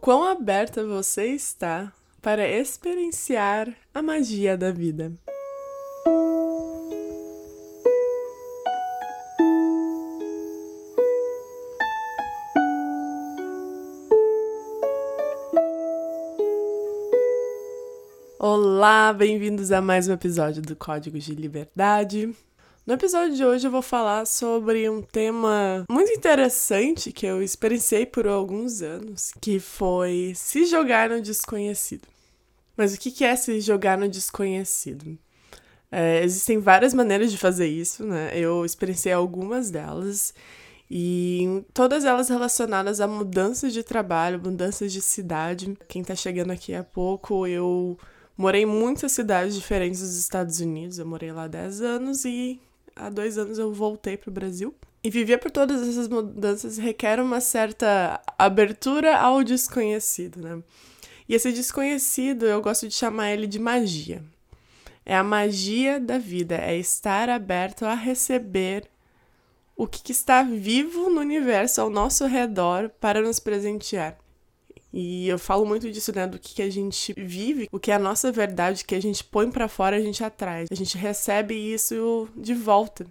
quão aberta você está para experienciar a magia da vida. Olá, bem-vindos a mais um episódio do Código de Liberdade. No episódio de hoje eu vou falar sobre um tema muito interessante que eu experienciei por alguns anos, que foi se jogar no desconhecido. Mas o que é se jogar no desconhecido? É, existem várias maneiras de fazer isso, né? Eu experienciei algumas delas e todas elas relacionadas a mudanças de trabalho, mudanças de cidade. Quem tá chegando aqui há pouco, eu morei em muitas cidades diferentes dos Estados Unidos. Eu morei lá 10 anos e há dois anos eu voltei para o Brasil. E viver por todas essas mudanças requer uma certa abertura ao desconhecido, né? E esse desconhecido, eu gosto de chamar ele de magia. É a magia da vida, é estar aberto a receber o que está vivo no universo ao nosso redor para nos presentear. E eu falo muito disso, né? Do que, que a gente vive, o que é a nossa verdade, que a gente põe para fora, a gente atrai. A gente recebe isso de volta.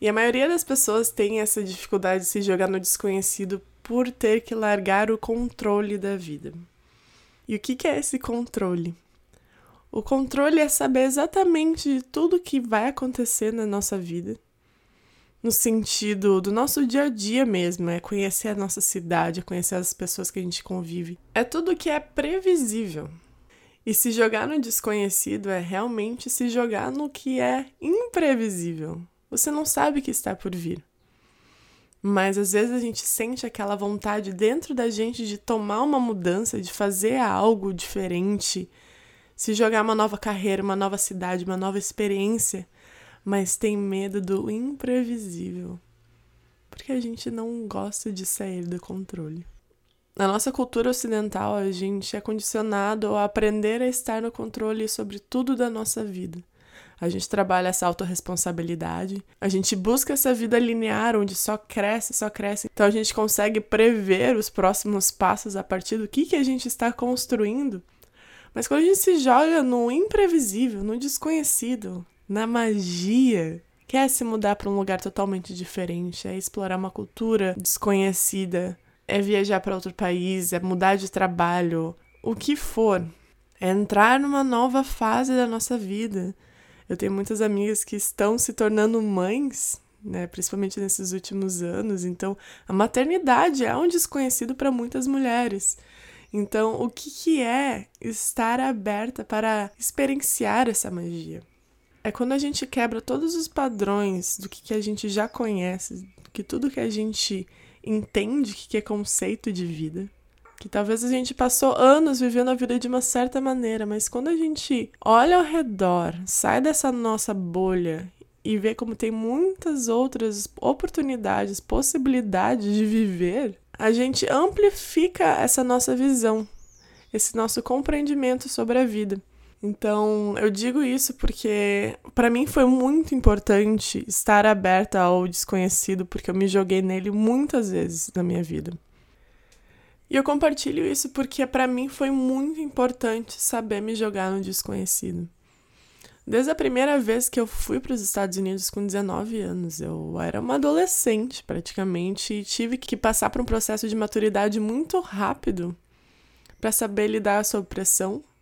E a maioria das pessoas tem essa dificuldade de se jogar no desconhecido por ter que largar o controle da vida. E o que, que é esse controle? O controle é saber exatamente tudo que vai acontecer na nossa vida no sentido do nosso dia a dia mesmo, é conhecer a nossa cidade, é conhecer as pessoas que a gente convive. É tudo que é previsível. E se jogar no desconhecido é realmente se jogar no que é imprevisível. Você não sabe o que está por vir. Mas às vezes a gente sente aquela vontade dentro da gente de tomar uma mudança, de fazer algo diferente, se jogar uma nova carreira, uma nova cidade, uma nova experiência mas tem medo do imprevisível. Porque a gente não gosta de sair do controle. Na nossa cultura ocidental, a gente é condicionado a aprender a estar no controle sobre tudo da nossa vida. A gente trabalha essa autorresponsabilidade, a gente busca essa vida linear onde só cresce, só cresce. Então a gente consegue prever os próximos passos a partir do que, que a gente está construindo. Mas quando a gente se joga no imprevisível, no desconhecido, na magia, quer se mudar para um lugar totalmente diferente, é explorar uma cultura desconhecida, é viajar para outro país, é mudar de trabalho, o que for, é entrar numa nova fase da nossa vida. Eu tenho muitas amigas que estão se tornando mães, né, principalmente nesses últimos anos, então a maternidade é um desconhecido para muitas mulheres. Então, o que, que é estar aberta para experienciar essa magia? É quando a gente quebra todos os padrões do que, que a gente já conhece, que tudo que a gente entende que é conceito de vida. Que talvez a gente passou anos vivendo a vida de uma certa maneira, mas quando a gente olha ao redor, sai dessa nossa bolha e vê como tem muitas outras oportunidades, possibilidades de viver, a gente amplifica essa nossa visão, esse nosso compreendimento sobre a vida. Então, eu digo isso porque para mim foi muito importante estar aberta ao desconhecido, porque eu me joguei nele muitas vezes na minha vida. E eu compartilho isso porque para mim foi muito importante saber me jogar no desconhecido. Desde a primeira vez que eu fui para os Estados Unidos com 19 anos, eu era uma adolescente praticamente e tive que passar por um processo de maturidade muito rápido para saber lidar sob pressão, porque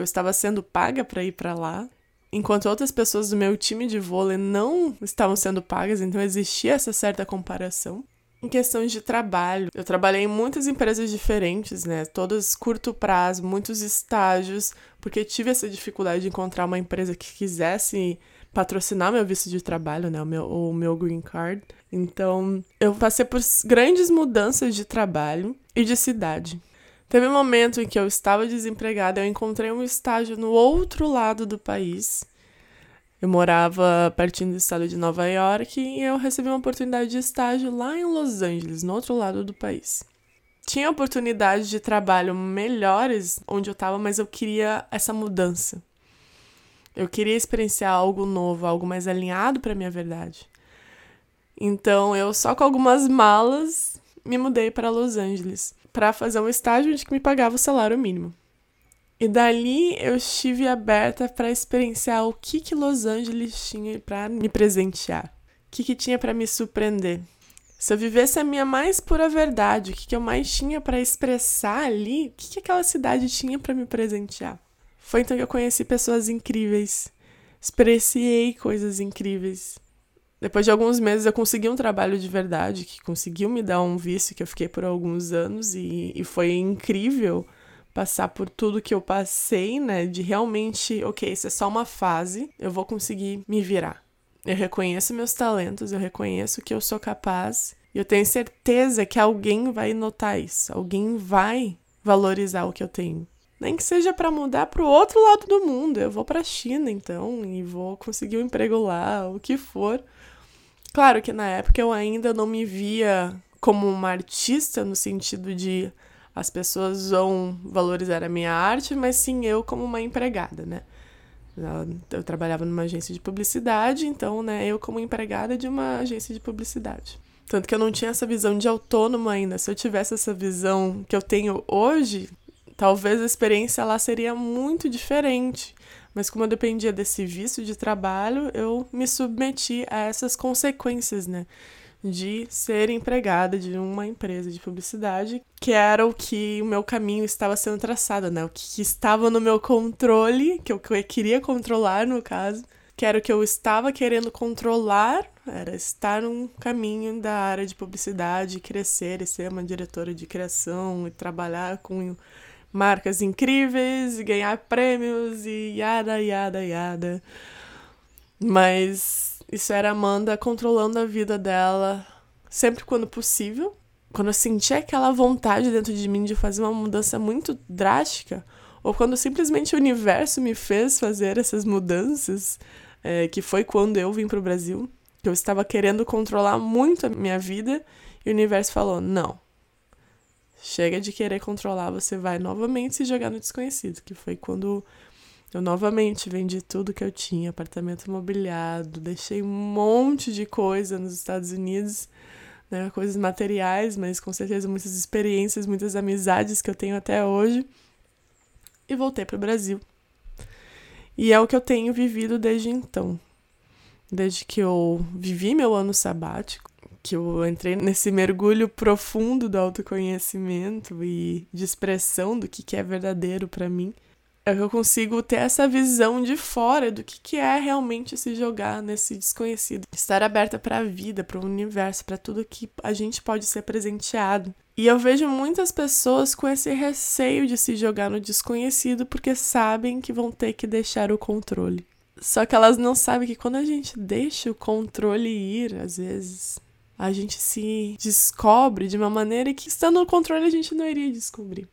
eu estava sendo paga para ir para lá, enquanto outras pessoas do meu time de vôlei não estavam sendo pagas, então existia essa certa comparação. Em questões de trabalho, eu trabalhei em muitas empresas diferentes, né? Todas curto prazo, muitos estágios, porque tive essa dificuldade de encontrar uma empresa que quisesse patrocinar meu visto de trabalho, né? O meu, o meu green card. Então, eu passei por grandes mudanças de trabalho e de cidade. Teve um momento em que eu estava desempregada, eu encontrei um estágio no outro lado do país. Eu morava pertinho do estado de Nova York e eu recebi uma oportunidade de estágio lá em Los Angeles, no outro lado do país. Tinha oportunidades de trabalho melhores onde eu estava, mas eu queria essa mudança. Eu queria experienciar algo novo, algo mais alinhado para minha verdade. Então, eu só com algumas malas me mudei para Los Angeles. Para fazer um estágio onde me pagava o salário mínimo. E dali eu estive aberta para experienciar o que, que Los Angeles tinha para me presentear, o que, que tinha para me surpreender. Se eu vivesse a minha mais pura verdade, o que, que eu mais tinha para expressar ali, o que, que aquela cidade tinha para me presentear. Foi então que eu conheci pessoas incríveis, experienciei coisas incríveis. Depois de alguns meses eu consegui um trabalho de verdade, que conseguiu me dar um vício que eu fiquei por alguns anos e, e foi incrível passar por tudo que eu passei, né? De realmente, ok, isso é só uma fase, eu vou conseguir me virar. Eu reconheço meus talentos, eu reconheço que eu sou capaz e eu tenho certeza que alguém vai notar isso, alguém vai valorizar o que eu tenho. Nem que seja para mudar para o outro lado do mundo. Eu vou para a China então e vou conseguir um emprego lá, o que for. Claro que na época eu ainda não me via como uma artista no sentido de as pessoas vão valorizar a minha arte, mas sim eu como uma empregada, né? Eu trabalhava numa agência de publicidade, então, né, eu como empregada de uma agência de publicidade. Tanto que eu não tinha essa visão de autônomo ainda. Se eu tivesse essa visão que eu tenho hoje, talvez a experiência lá seria muito diferente. Mas como eu dependia desse vício de trabalho, eu me submeti a essas consequências, né? de ser empregada de uma empresa de publicidade, que era o que o meu caminho estava sendo traçado, né? O que estava no meu controle, que eu queria controlar no caso, que era o que eu estava querendo controlar, era estar num caminho da área de publicidade, crescer e ser uma diretora de criação e trabalhar com marcas incríveis e ganhar prêmios e yada, yada, yada. Mas isso era Amanda controlando a vida dela sempre quando possível. Quando eu senti aquela vontade dentro de mim de fazer uma mudança muito drástica, ou quando simplesmente o universo me fez fazer essas mudanças, é, que foi quando eu vim para o Brasil, que eu estava querendo controlar muito a minha vida, e o universo falou: não. Chega de querer controlar, você vai novamente se jogar no desconhecido, que foi quando eu novamente vendi tudo que eu tinha, apartamento imobiliado, deixei um monte de coisa nos Estados Unidos, né, coisas materiais, mas com certeza muitas experiências, muitas amizades que eu tenho até hoje, e voltei para o Brasil. E é o que eu tenho vivido desde então. Desde que eu vivi meu ano sabático, que eu entrei nesse mergulho profundo do autoconhecimento e de expressão do que, que é verdadeiro para mim é que eu consigo ter essa visão de fora do que, que é realmente se jogar nesse desconhecido. Estar aberta para a vida, para o universo, para tudo que a gente pode ser presenteado. E eu vejo muitas pessoas com esse receio de se jogar no desconhecido porque sabem que vão ter que deixar o controle. Só que elas não sabem que quando a gente deixa o controle ir, às vezes, a gente se descobre de uma maneira que estando no controle a gente não iria descobrir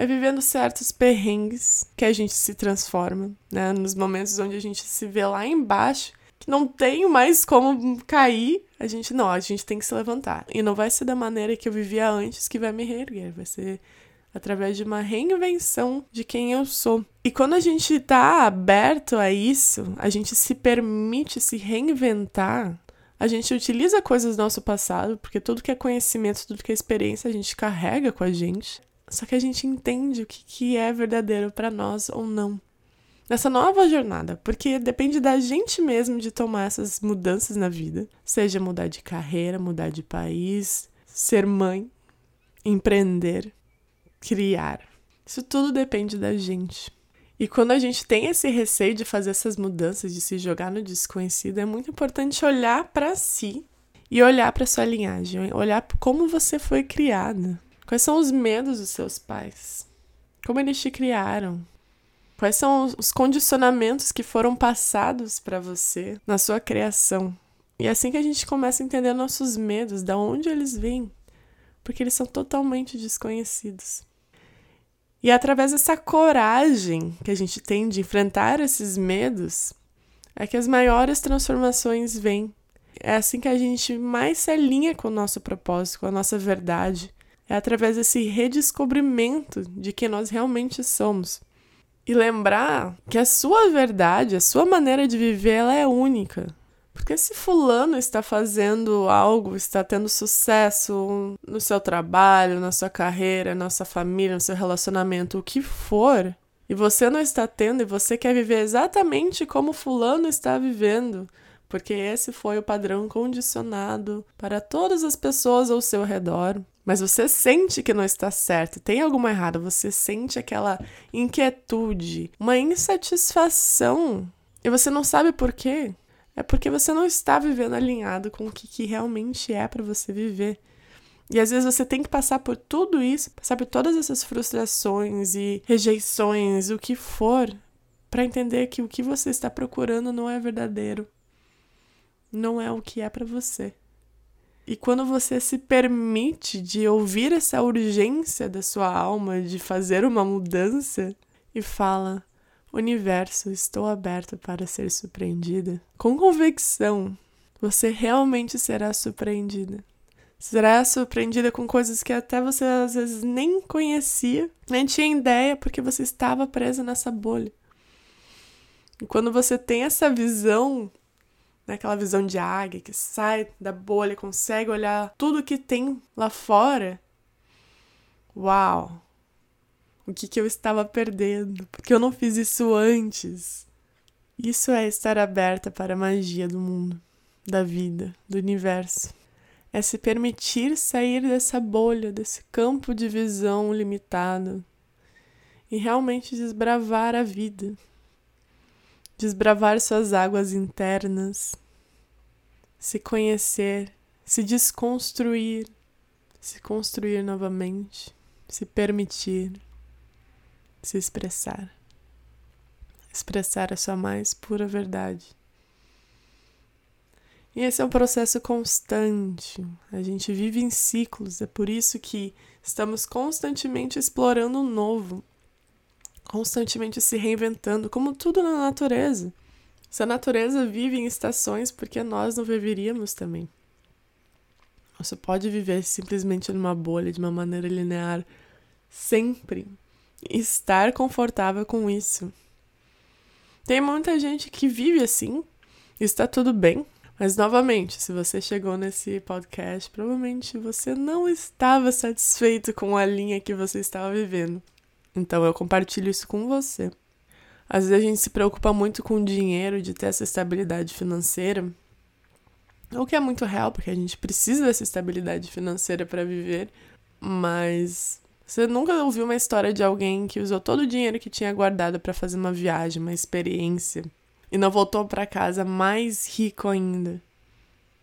é vivendo certos perrengues que a gente se transforma, né? Nos momentos onde a gente se vê lá embaixo, que não tem mais como cair, a gente não, a gente tem que se levantar. E não vai ser da maneira que eu vivia antes que vai me reerguer, vai ser através de uma reinvenção de quem eu sou. E quando a gente tá aberto a isso, a gente se permite se reinventar, a gente utiliza coisas do nosso passado, porque tudo que é conhecimento, tudo que é experiência, a gente carrega com a gente. Só que a gente entende o que, que é verdadeiro para nós ou não. Nessa nova jornada, porque depende da gente mesmo de tomar essas mudanças na vida, seja mudar de carreira, mudar de país, ser mãe, empreender, criar. Isso tudo depende da gente. E quando a gente tem esse receio de fazer essas mudanças, de se jogar no desconhecido, é muito importante olhar para si e olhar para sua linhagem, olhar como você foi criada. Quais são os medos dos seus pais? Como eles te criaram? Quais são os condicionamentos que foram passados para você na sua criação? E é assim que a gente começa a entender nossos medos, da onde eles vêm, porque eles são totalmente desconhecidos. E é através dessa coragem que a gente tem de enfrentar esses medos, é que as maiores transformações vêm. É assim que a gente mais se alinha com o nosso propósito, com a nossa verdade, é através desse redescobrimento de quem nós realmente somos. E lembrar que a sua verdade, a sua maneira de viver, ela é única. Porque se fulano está fazendo algo, está tendo sucesso no seu trabalho, na sua carreira, na sua família, no seu relacionamento, o que for, e você não está tendo e você quer viver exatamente como fulano está vivendo, porque esse foi o padrão condicionado para todas as pessoas ao seu redor. Mas você sente que não está certo, tem alguma errada, você sente aquela inquietude, uma insatisfação, e você não sabe por quê é porque você não está vivendo alinhado com o que, que realmente é para você viver. E às vezes você tem que passar por tudo isso, passar por todas essas frustrações e rejeições, o que for, para entender que o que você está procurando não é verdadeiro. Não é o que é para você. E quando você se permite de ouvir essa urgência da sua alma de fazer uma mudança e fala: Universo, estou aberto para ser surpreendida. Com convicção, você realmente será surpreendida. Será surpreendida com coisas que até você às vezes nem conhecia, nem tinha ideia, porque você estava presa nessa bolha. E quando você tem essa visão, né, aquela visão de águia que sai da bolha, consegue olhar tudo que tem lá fora, uau! O que, que eu estava perdendo, porque eu não fiz isso antes. Isso é estar aberta para a magia do mundo, da vida, do universo. É se permitir sair dessa bolha, desse campo de visão limitado e realmente desbravar a vida. Desbravar suas águas internas, se conhecer, se desconstruir, se construir novamente, se permitir se expressar. Expressar a sua mais pura verdade. E esse é um processo constante. A gente vive em ciclos, é por isso que estamos constantemente explorando o novo, constantemente se reinventando, como tudo na natureza. Se a natureza vive em estações, porque nós não viveríamos também? Você pode viver simplesmente numa bolha de uma maneira linear sempre estar confortável com isso. Tem muita gente que vive assim, está tudo bem, mas novamente, se você chegou nesse podcast, provavelmente você não estava satisfeito com a linha que você estava vivendo. Então eu compartilho isso com você. Às vezes a gente se preocupa muito com o dinheiro, de ter essa estabilidade financeira, o que é muito real, porque a gente precisa dessa estabilidade financeira para viver, mas você nunca ouviu uma história de alguém que usou todo o dinheiro que tinha guardado para fazer uma viagem, uma experiência, e não voltou para casa mais rico ainda?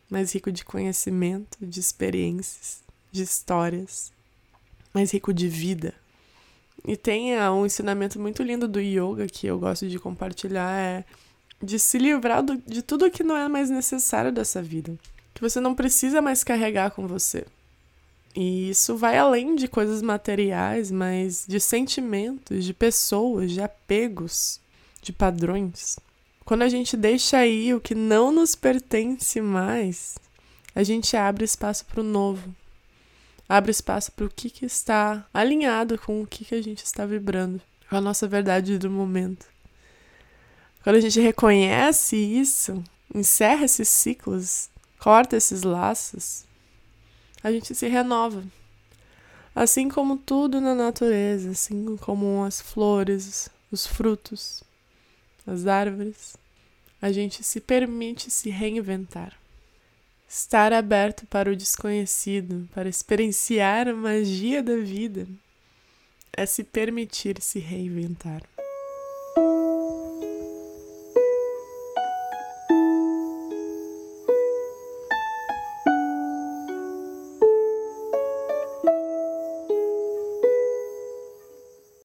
Mais rico de conhecimento, de experiências, de histórias, mais rico de vida. E tem ah, um ensinamento muito lindo do yoga que eu gosto de compartilhar é de se livrar do, de tudo que não é mais necessário dessa vida, que você não precisa mais carregar com você. E isso vai além de coisas materiais, mas de sentimentos, de pessoas, de apegos, de padrões. Quando a gente deixa aí o que não nos pertence mais, a gente abre espaço para o novo. Abre espaço para o que, que está alinhado com o que, que a gente está vibrando, com a nossa verdade do momento. Quando a gente reconhece isso, encerra esses ciclos, corta esses laços, a gente se renova. Assim como tudo na natureza, assim como as flores, os frutos, as árvores, a gente se permite se reinventar. Estar aberto para o desconhecido, para experienciar a magia da vida, é se permitir se reinventar.